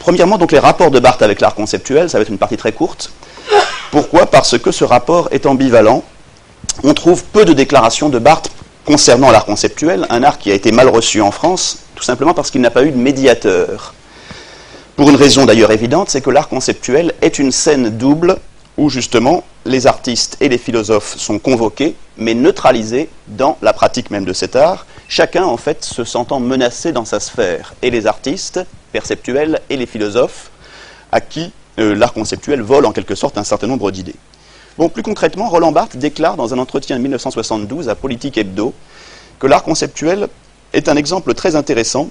Premièrement, donc les rapports de Barthes avec l'art conceptuel, ça va être une partie très courte. Pourquoi? Parce que ce rapport est ambivalent. On trouve peu de déclarations de Barthes concernant l'art conceptuel, un art qui a été mal reçu en France, tout simplement parce qu'il n'a pas eu de médiateur. Pour une raison d'ailleurs évidente, c'est que l'art conceptuel est une scène double où justement les artistes et les philosophes sont convoqués, mais neutralisés dans la pratique même de cet art, chacun en fait se sentant menacé dans sa sphère, et les artistes perceptuels et les philosophes, à qui euh, l'art conceptuel vole en quelque sorte un certain nombre d'idées. Bon, plus concrètement, Roland Barthes déclare dans un entretien de 1972 à Politique Hebdo que l'art conceptuel est un exemple très intéressant.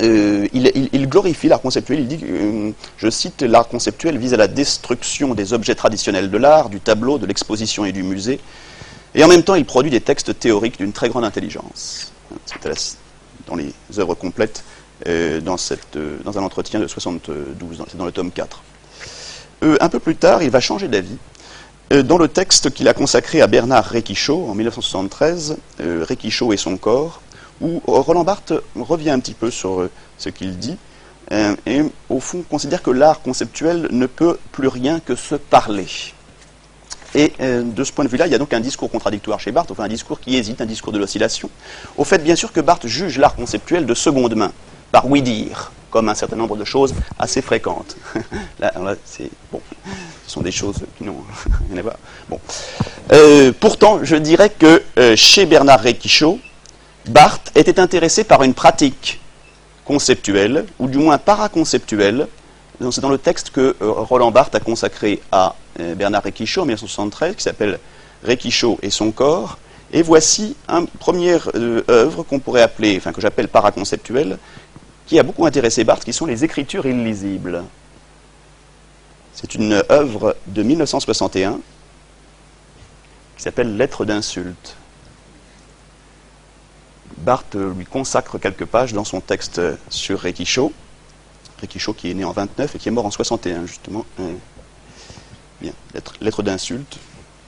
Euh, il, glorifie l'art conceptuel, il dit, euh, je cite, l'art conceptuel vise à la destruction des objets traditionnels de l'art, du tableau, de l'exposition et du musée, et en même temps il produit des textes théoriques d'une très grande intelligence. C'était dans les œuvres complètes, euh, dans, cette, dans un entretien de 72, c'est dans le tome 4. un peu plus tard, il va changer d'avis euh, dans le texte qu'il a consacré à Bernard Réquichaud en 1973, euh, Réquichaud et son corps, où Roland Barthes revient un petit peu sur euh, ce qu'il dit, et au fond considère que l'art conceptuel ne peut plus rien que se parler. Et de ce point de vue-là, il y a donc un discours contradictoire chez Barthes, enfin un discours qui hésite, un discours de l'oscillation, au fait bien sûr que Barthes juge l'art conceptuel de seconde main, par oui-dire, comme un certain nombre de choses assez fréquentes. là, c'est bon ce sont des choses qui n'ont rien à voir. Bon. Euh, pourtant, je dirais que euh, chez Bernard Réquichaud, Barthes était intéressé par une pratique conceptuelle, ou du moins paraconceptuelle. C'est dans le texte que euh, Roland Barthes a consacré à Bernard Réquichaud en 1973, qui s'appelle Réquichaud et son corps. Et voici une première œuvre qu'on pourrait appeler, enfin que j'appelle paraconceptuelle, qui a beaucoup intéressé Barthes, qui sont les écritures illisibles. C'est une œuvre de 1961 qui s'appelle Lettres d'insulte. Barthes lui consacre quelques pages dans son texte sur Réquichaud. Réquichaud qui est né en 29 et qui est mort en 61, justement. Bien, lettre, d'insulte,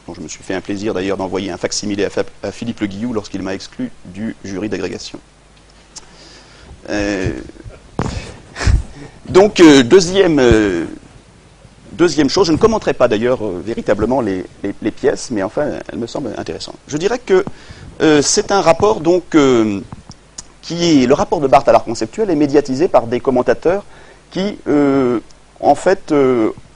dont je me suis fait un plaisir d'ailleurs d'envoyer un facsimilé à, Philippe Le Guillou lorsqu'il m'a exclu du jury d'agrégation. Euh, donc, euh, deuxième euh, Deuxième chose, je ne commenterai pas d'ailleurs véritablement les, pièces, mais enfin, elles me semblent intéressantes. Je dirais que c'est un rapport donc qui est le rapport de Barthes à l'art conceptuel est médiatisé par des commentateurs qui, en fait,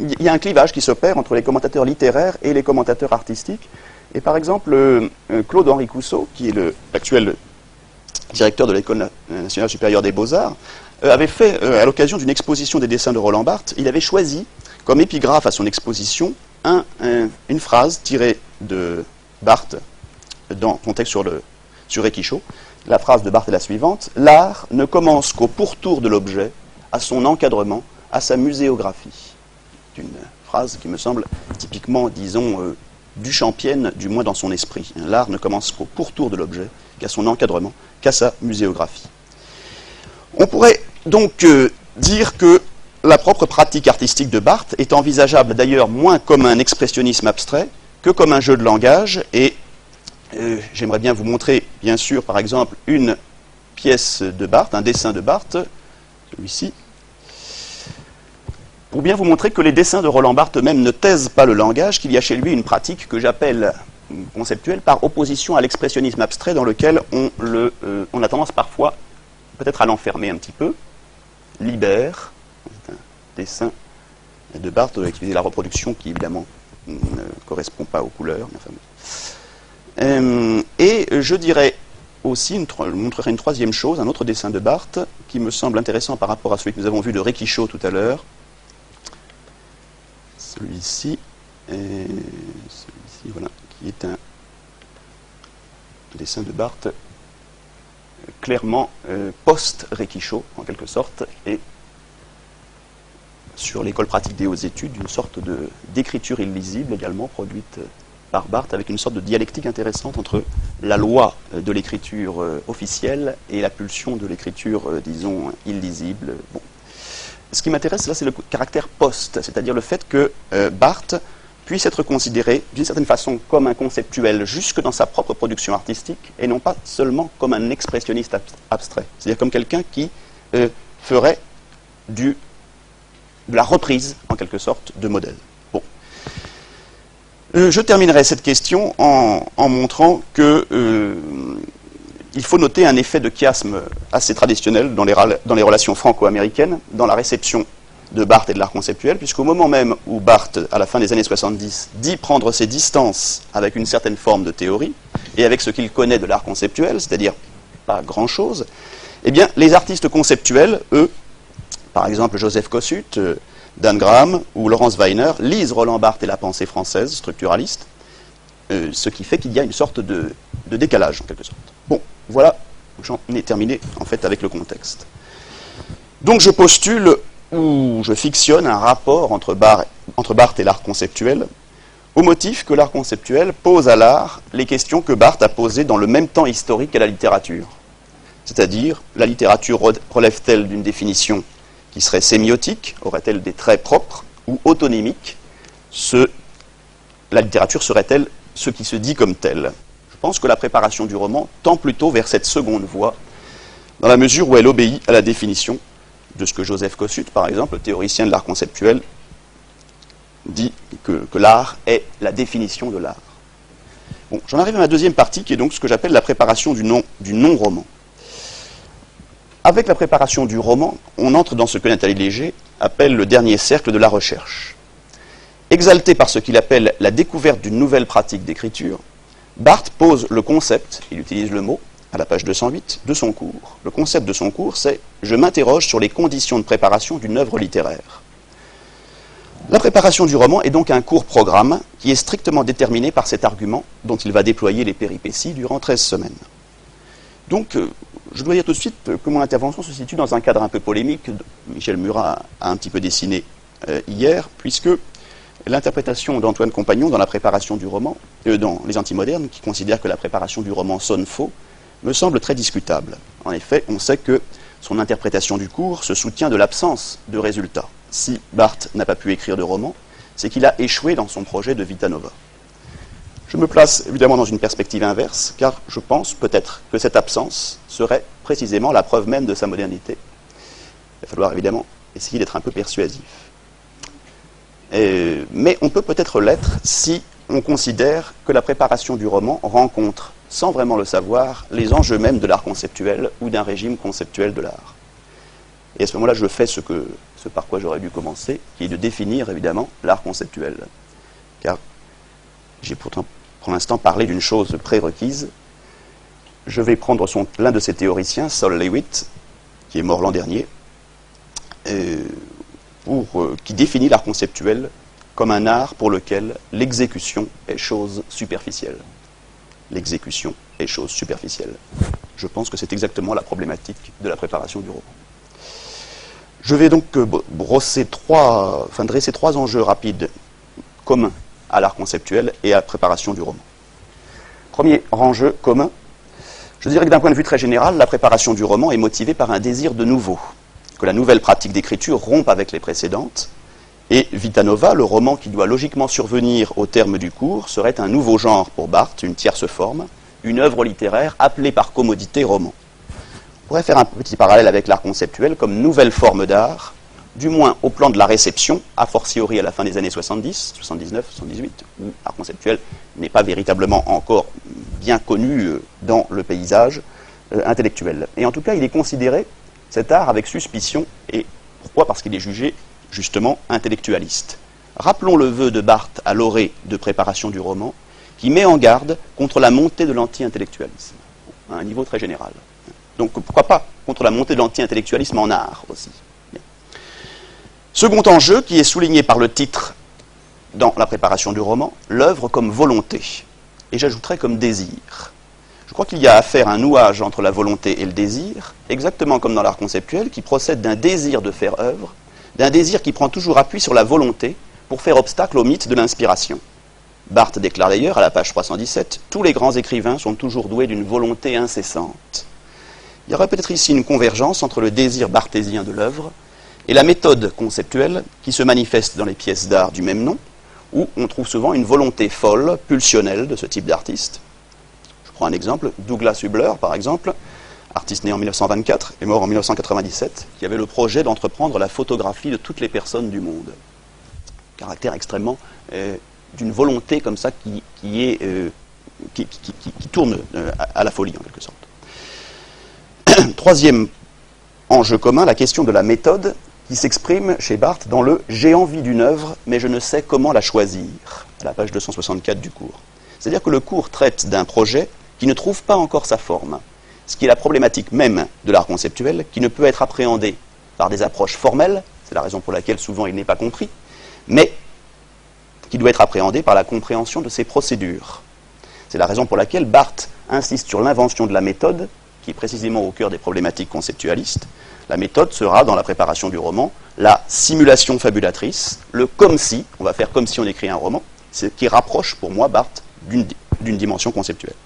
il y a un clivage qui s'opère entre les commentateurs littéraires et les commentateurs artistiques. Et par exemple, Claude-Henri Cousseau, qui est l'actuel directeur de l'École nationale supérieure des beaux-arts, avait fait, à l'occasion d'une exposition des dessins de Roland Barthes, il avait choisi comme épigraphe à son exposition une phrase tirée de Barthes dans son texte sur, le, La phrase de Barthes est la suivante L'art ne commence qu'au pourtour de l'objet, à son encadrement, à sa muséographie. C'est une phrase qui me semble typiquement, disons, euh, du champienne, du moins dans son esprit. L'art ne commence qu'au pourtour de l'objet, qu'à son encadrement, qu'à sa muséographie. On pourrait donc euh, dire que la propre pratique artistique de Barthes est envisageable d'ailleurs moins comme un expressionnisme abstrait que comme un jeu de langage. Et euh, j'aimerais bien vous montrer, bien sûr, par exemple, une pièce de Barthes, un dessin de Barthes, celui-ci, pour bien vous montrer que les dessins de Roland Barthes eux-mêmes ne taisent pas le langage, qu'il y a chez lui une pratique que j'appelle conceptuelle par opposition à l'expressionnisme abstrait dans lequel on, euh, on a tendance parfois peut-être à l'enfermer un petit peu, libère, dessin de Barthes a utilisé la reproduction qui évidemment ne correspond pas aux couleurs. Euh, et je dirais aussi, je montrerai une troisième chose, un autre dessin de Barthes qui me semble intéressant par rapport à celui que nous avons vu de Réquichaud tout à l'heure. Celui-ci, celui-ci, voilà, qui est un dessin de Barthes clairement euh, post-Réquichaud, en quelque sorte, et sur l'école pratique des hautes études, une sorte d'écriture illisible également produite par Barthes avec une sorte de dialectique intéressante entre la loi de l'écriture euh, officielle et la pulsion de l'écriture, euh, disons, illisible. Bon. Ce qui m'intéresse là, c'est le caractère post, c'est-à-dire le fait que euh, Barthes puisse être considéré d'une certaine façon comme un conceptuel jusque dans sa propre production artistique et non pas seulement comme un expressionniste abstrait, c'est-à-dire comme quelqu'un qui ferait du de la reprise, en quelque sorte, de modèles. Bon. Euh, je terminerai cette question en, montrant que euh, il faut noter un effet de chiasme assez traditionnel dans les, relations franco-américaines, dans la réception de Barthes et de l'art conceptuel, puisqu'au moment même où Barthes, à la fin des années 70, dit prendre ses distances avec une certaine forme de théorie, et avec ce qu'il connaît de l'art conceptuel, c'est-à-dire pas grand-chose, eh bien, les artistes conceptuels, eux, par exemple Joseph Kossuth, euh, Dan Graham ou Laurence Weiner, lisent Roland Barthes et la pensée française structuraliste, euh, ce qui fait qu'il y a une sorte de, de décalage, en quelque sorte. Bon, voilà, j'en ai terminé, en fait, avec le contexte. Donc je postule où je fictionne un rapport entre, Barthes et l'art conceptuel, au motif que l'art conceptuel pose à l'art les questions que Barthes a posées dans le même temps historique à la littérature. C'est-à-dire, la littérature relève-t-elle d'une définition qui serait sémiotique, aurait-elle des traits propres, ou autonémique La littérature serait-elle ce qui se dit comme tel? Pense que la préparation du roman tend plutôt vers cette seconde voie, dans la mesure où elle obéit à la définition de ce que Joseph Kossuth, par exemple, le théoricien de l'art conceptuel, dit que, l'art est la définition de l'art. J'en arrive à ma deuxième partie, qui est donc ce que j'appelle la préparation du non-roman. Avec la préparation du roman, on entre dans ce que Nathalie Léger appelle le dernier cercle de la recherche. Exalté par ce qu'il appelle la découverte d'une nouvelle pratique d'écriture, Barthes pose le concept, il utilise le mot, à la page 208, de son cours. Le concept de son cours, c'est Je m'interroge sur les conditions de préparation d'une œuvre littéraire. La préparation du roman est donc un court programme qui est strictement déterminé par cet argument dont il va déployer les péripéties durant 13 semaines. Donc, euh, je dois dire tout de suite que mon intervention se situe dans un cadre un peu polémique que Michel Murat a un petit peu dessiné euh, hier, puisque l'interprétation d'Antoine Compagnon dans la préparation du roman, euh, dans Les Antimodernes, qui considère que la préparation du roman sonne faux, me semble très discutable. En effet, on sait que son interprétation du cours se soutient de l'absence de résultats. Si Barthes n'a pas pu écrire de roman, c'est qu'il a échoué dans son projet de Vita Nova. Je me place évidemment dans une perspective inverse, car je pense peut-être que cette absence serait précisément la preuve même de sa modernité. Il va falloir évidemment essayer d'être un peu persuasif. Mais on peut peut-être l'être si on considère que la préparation du roman rencontre sans vraiment le savoir, les enjeux même de l'art conceptuel ou d'un régime conceptuel de l'art. Et à ce moment-là, je fais ce, par quoi j'aurais dû commencer, qui est de définir évidemment l'art conceptuel. Car j'ai pourtant pour l'instant parlé d'une chose prérequise. Je vais prendre l'un de ces théoriciens, Sol Lewitt, qui est mort l'an dernier, euh, euh, qui définit l'art conceptuel comme un art pour lequel l'exécution est chose superficielle l'exécution est chose superficielle. Je pense que c'est exactement la problématique de la préparation du roman. Je vais donc euh, brosser trois, dresser trois enjeux rapides communs à l'art conceptuel et à la préparation du roman. Premier enjeu commun, je dirais que d'un point de vue très général, la préparation du roman est motivée par un désir de nouveau, que la nouvelle pratique d'écriture rompe avec les précédentes, et Vitanova, le roman qui doit logiquement survenir au terme du cours, serait un nouveau genre pour Barthes, une tierce forme, une œuvre littéraire appelée par commodité roman. On pourrait faire un petit parallèle avec l'art conceptuel comme nouvelle forme d'art, du moins au plan de la réception, a fortiori à la fin des années 70, 79, 78, où l'art conceptuel n'est pas véritablement encore bien connu euh, dans le paysage euh, intellectuel. Et en tout cas, il est considéré, cet art, avec suspicion, et pourquoi Parce qu'il est jugé justement intellectualiste. Rappelons le vœu de Barthes à l'orée de préparation du roman, qui met en garde contre la montée de l'anti-intellectualisme, à un niveau très général. Donc pourquoi pas contre la montée de l'anti-intellectualisme en art aussi. Second enjeu, qui est souligné par le titre dans la préparation du roman, l'œuvre comme volonté, et j'ajouterai comme désir. Crois qu'il y a à faire un nouage entre la volonté et le désir, exactement comme dans l'art conceptuel, qui procède d'un désir de faire œuvre d'un désir qui prend toujours appui sur la volonté pour faire obstacle au mythe de l'inspiration. Barthes déclare d'ailleurs à la page 317 Tous les grands écrivains sont toujours doués d'une volonté incessante. Il y aurait peut-être ici une convergence entre le désir barthésien de l'œuvre et la méthode conceptuelle qui se manifeste dans les pièces d'art du même nom, où on trouve souvent une volonté folle, pulsionnelle de ce type d'artiste. Prends un exemple, Douglas Hubler, par exemple, artiste né en 1924 et mort en 1997, qui avait le projet d'entreprendre la photographie de toutes les personnes du monde. Caractère extrêmement euh, d'une volonté comme ça qui, est, euh, qui, tourne euh, à, la folie en quelque sorte. Troisième enjeu commun, la question de la méthode qui s'exprime chez Barthes dans le J'ai envie d'une œuvre, mais je ne sais comment la choisir, à la page 264 du cours. C'est-à-dire que le cours traite d'un projet qui ne trouve pas encore sa forme, ce qui est la problématique même de l'art conceptuel, qui ne peut être appréhendé par des approches formelles, c'est la raison pour laquelle souvent il n'est pas compris, mais qui doit être appréhendé par la compréhension de ses procédures. C'est la raison pour laquelle Barthes insiste sur l'invention de la méthode, qui est précisément au cœur des problématiques conceptualistes. La méthode sera, dans la préparation du roman, la simulation fabulatrice, le comme si, on va faire comme si on écrit un roman, ce qui rapproche pour moi Barthes d'une dimension conceptuelle.